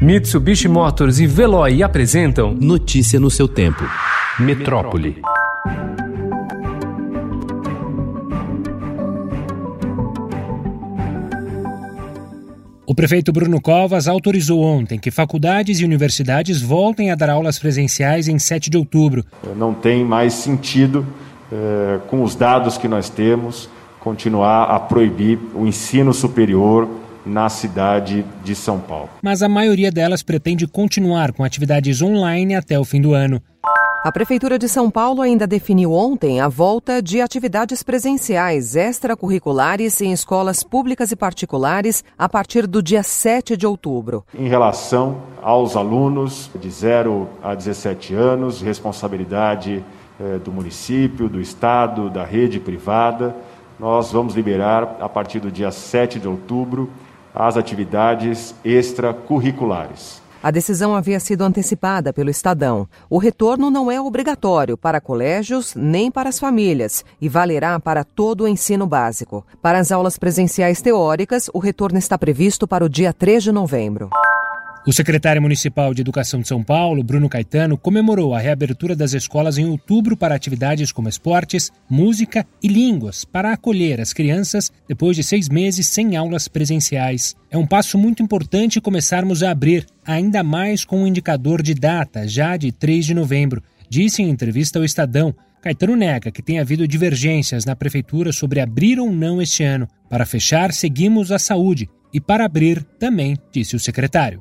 Mitsubishi Motors e Veloy apresentam Notícia no seu tempo. Metrópole. O prefeito Bruno Covas autorizou ontem que faculdades e universidades voltem a dar aulas presenciais em 7 de outubro. Não tem mais sentido, eh, com os dados que nós temos, continuar a proibir o ensino superior na cidade de São Paulo. Mas a maioria delas pretende continuar com atividades online até o fim do ano. A Prefeitura de São Paulo ainda definiu ontem a volta de atividades presenciais extracurriculares em escolas públicas e particulares a partir do dia 7 de outubro. Em relação aos alunos de 0 a 17 anos, responsabilidade eh, do município, do Estado, da rede privada, nós vamos liberar a partir do dia 7 de outubro as atividades extracurriculares. A decisão havia sido antecipada pelo Estadão. O retorno não é obrigatório para colégios nem para as famílias e valerá para todo o ensino básico. Para as aulas presenciais teóricas, o retorno está previsto para o dia 3 de novembro. O secretário municipal de Educação de São Paulo, Bruno Caetano, comemorou a reabertura das escolas em outubro para atividades como esportes, música e línguas, para acolher as crianças depois de seis meses sem aulas presenciais. É um passo muito importante começarmos a abrir, ainda mais com um indicador de data, já de 3 de novembro, disse em entrevista ao Estadão. Caetano nega que tenha havido divergências na prefeitura sobre abrir ou não este ano. Para fechar, seguimos a saúde. E para abrir, também, disse o secretário.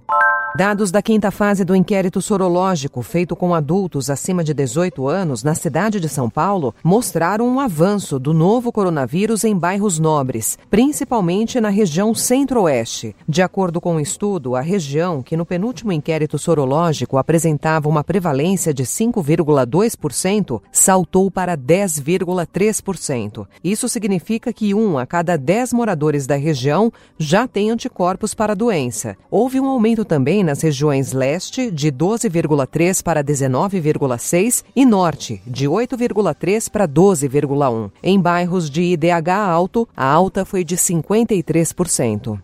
Dados da quinta fase do inquérito sorológico feito com adultos acima de 18 anos na cidade de São Paulo mostraram um avanço do novo coronavírus em bairros nobres, principalmente na região centro-oeste. De acordo com o um estudo, a região, que no penúltimo inquérito sorológico apresentava uma prevalência de 5,2%, saltou para 10,3%. Isso significa que um a cada 10 moradores da região já tem anticorpos para a doença. Houve um aumento também nas regiões leste, de 12,3 para 19,6 e norte, de 8,3 para 12,1. Em bairros de IDH alto, a alta foi de 53%.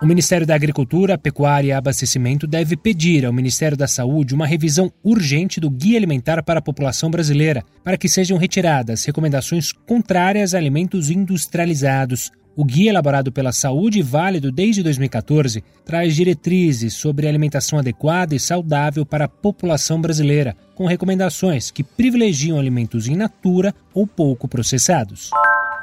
O Ministério da Agricultura, Pecuária e Abastecimento deve pedir ao Ministério da Saúde uma revisão urgente do Guia Alimentar para a População Brasileira, para que sejam retiradas recomendações contrárias a alimentos industrializados. O guia elaborado pela Saúde, válido desde 2014, traz diretrizes sobre alimentação adequada e saudável para a população brasileira, com recomendações que privilegiam alimentos in natura ou pouco processados.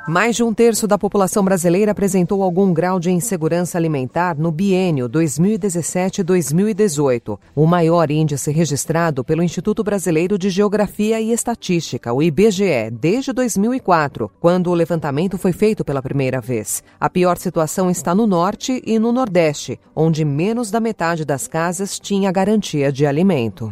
Mais de um terço da população brasileira apresentou algum grau de insegurança alimentar no biênio 2017-2018, o maior índice registrado pelo Instituto Brasileiro de Geografia e Estatística, o IBGE, desde 2004, quando o levantamento foi feito pela primeira vez. A pior situação está no norte e no nordeste, onde menos da metade das casas tinha garantia de alimento.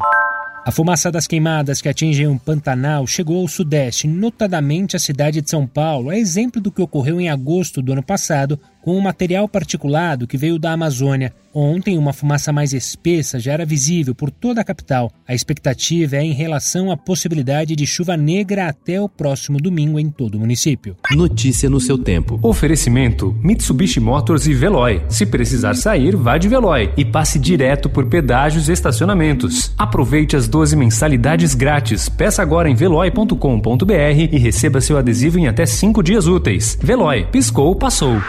A fumaça das queimadas que atingem o Pantanal chegou ao sudeste, notadamente a cidade de São Paulo, é exemplo do que ocorreu em agosto do ano passado com um material particulado que veio da Amazônia. Ontem, uma fumaça mais espessa já era visível por toda a capital. A expectativa é em relação à possibilidade de chuva negra até o próximo domingo em todo o município. Notícia no seu tempo. Oferecimento: Mitsubishi Motors e Veloy. Se precisar sair, vá de Veloy e passe direto por pedágios e estacionamentos. Aproveite as 12 mensalidades grátis. Peça agora em veloy.com.br e receba seu adesivo em até 5 dias úteis. Veloy, piscou, passou.